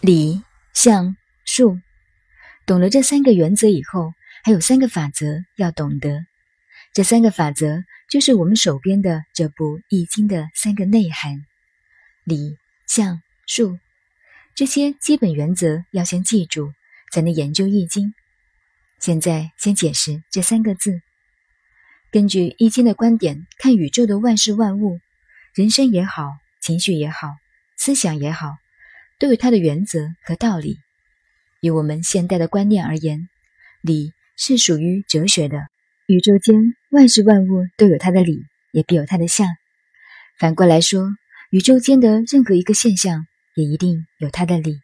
理、象、数，懂了这三个原则以后，还有三个法则要懂得。这三个法则就是我们手边的这部《易经》的三个内涵：理、象、数。这些基本原则要先记住，才能研究《易经》。现在先解释这三个字。根据《易经》的观点看宇宙的万事万物，人生也好，情绪也好，思想也好。都有它的原则和道理。以我们现代的观念而言，理是属于哲学的。宇宙间万事万物都有它的理，也必有它的象。反过来说，宇宙间的任何一个现象也一定有它的理。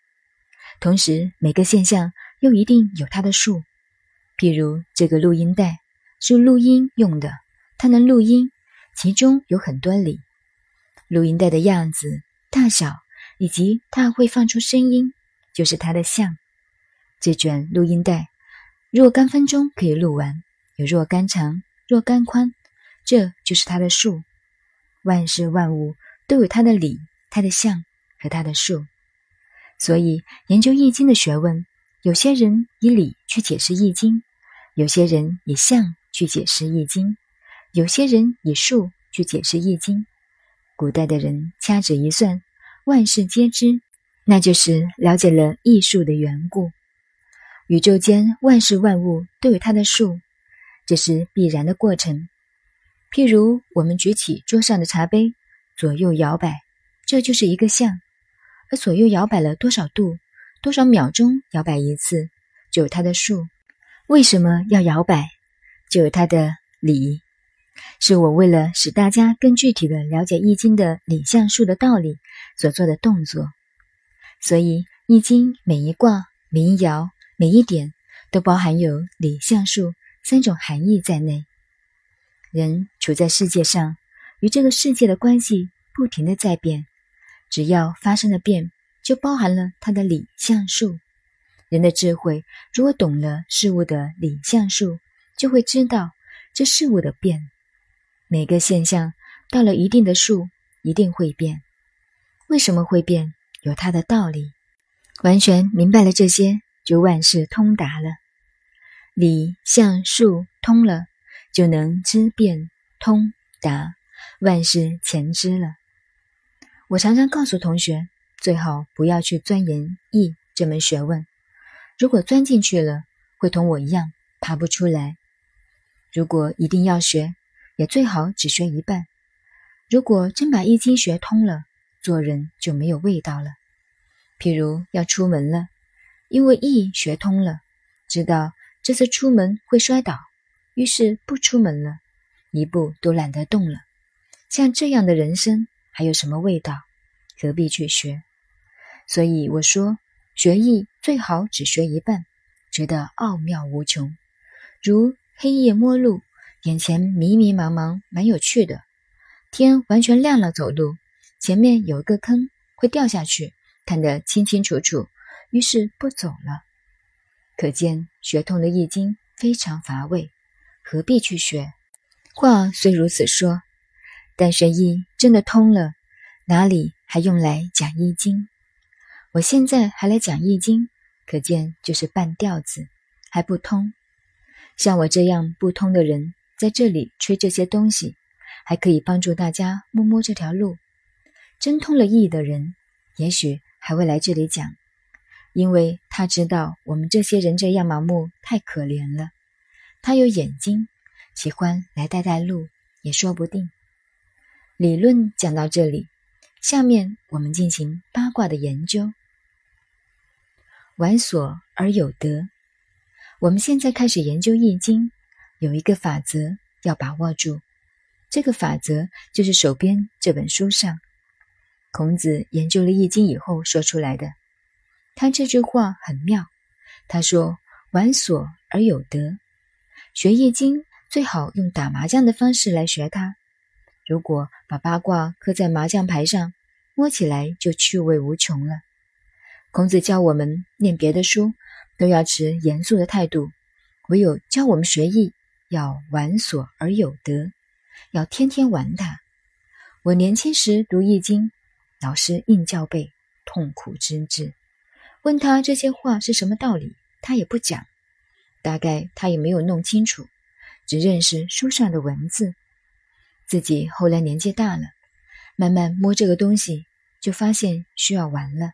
同时，每个现象又一定有它的数。譬如这个录音带是录音用的，它能录音，其中有很多理。录音带的样子、大小。以及它会放出声音，就是它的像。这卷录音带若干分钟可以录完，有若干长、若干宽，这就是它的数。万事万物都有它的理、它的象和它的数。所以研究易经的学问，有些人以理去解释易经，有些人以象去解释易经，有些人以数去解释易经。古代的人掐指一算。万事皆知，那就是了解了艺术的缘故。宇宙间万事万物都有它的数，这是必然的过程。譬如我们举起桌上的茶杯，左右摇摆，这就是一个象。而左右摇摆了多少度，多少秒钟摇摆一次，就有它的数。为什么要摇摆，就有它的理。是我为了使大家更具体的了解易经的理象数的道理所做的动作，所以易经每一卦、每一爻、每一点都包含有理象数三种含义在内。人处在世界上，与这个世界的关系不停的在变，只要发生了变，就包含了它的理象数。人的智慧如果懂了事物的理象数，就会知道这事物的变。每个现象到了一定的数，一定会变。为什么会变？有它的道理。完全明白了这些，就万事通达了。理、象、数通了，就能知变通达，万事全知了。我常常告诉同学，最好不要去钻研易这门学问。如果钻进去了，会同我一样爬不出来。如果一定要学，也最好只学一半。如果真把易经学通了，做人就没有味道了。譬如要出门了，因为易学通了，知道这次出门会摔倒，于是不出门了，一步都懒得动了。像这样的人生还有什么味道？何必去学？所以我说，学易最好只学一半，觉得奥妙无穷，如黑夜摸路。眼前迷迷茫茫，蛮有趣的。天完全亮了，走路前面有一个坑，会掉下去，看得清清楚楚。于是不走了。可见学通了易经非常乏味，何必去学？话虽如此说，但学易真的通了，哪里还用来讲易经？我现在还来讲易经，可见就是半吊子，还不通。像我这样不通的人。在这里吹这些东西，还可以帮助大家摸摸这条路。真通了意的人，也许还会来这里讲，因为他知道我们这些人这样盲目太可怜了。他有眼睛，喜欢来带带路，也说不定。理论讲到这里，下面我们进行八卦的研究。玩所而有得。我们现在开始研究易经。有一个法则要把握住，这个法则就是手边这本书上孔子研究了易经以后说出来的。他这句话很妙，他说：“玩所而有得。”学易经最好用打麻将的方式来学它。如果把八卦刻在麻将牌上，摸起来就趣味无穷了。孔子教我们念别的书都要持严肃的态度，唯有教我们学易。要玩所而有得，要天天玩它。我年轻时读易经，老师硬教背，痛苦之至。问他这些话是什么道理，他也不讲。大概他也没有弄清楚，只认识书上的文字。自己后来年纪大了，慢慢摸这个东西，就发现需要玩了。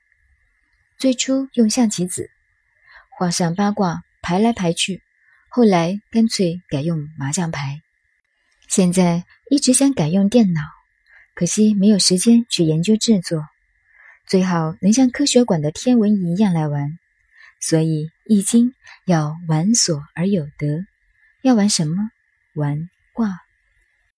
最初用象棋子，画上八卦，排来排去。后来干脆改用麻将牌。现在一直想改用电脑，可惜没有时间去研究制作。最好能像科学馆的天文仪一样来玩。所以《易经》要玩所而有得。要玩什么？玩卦。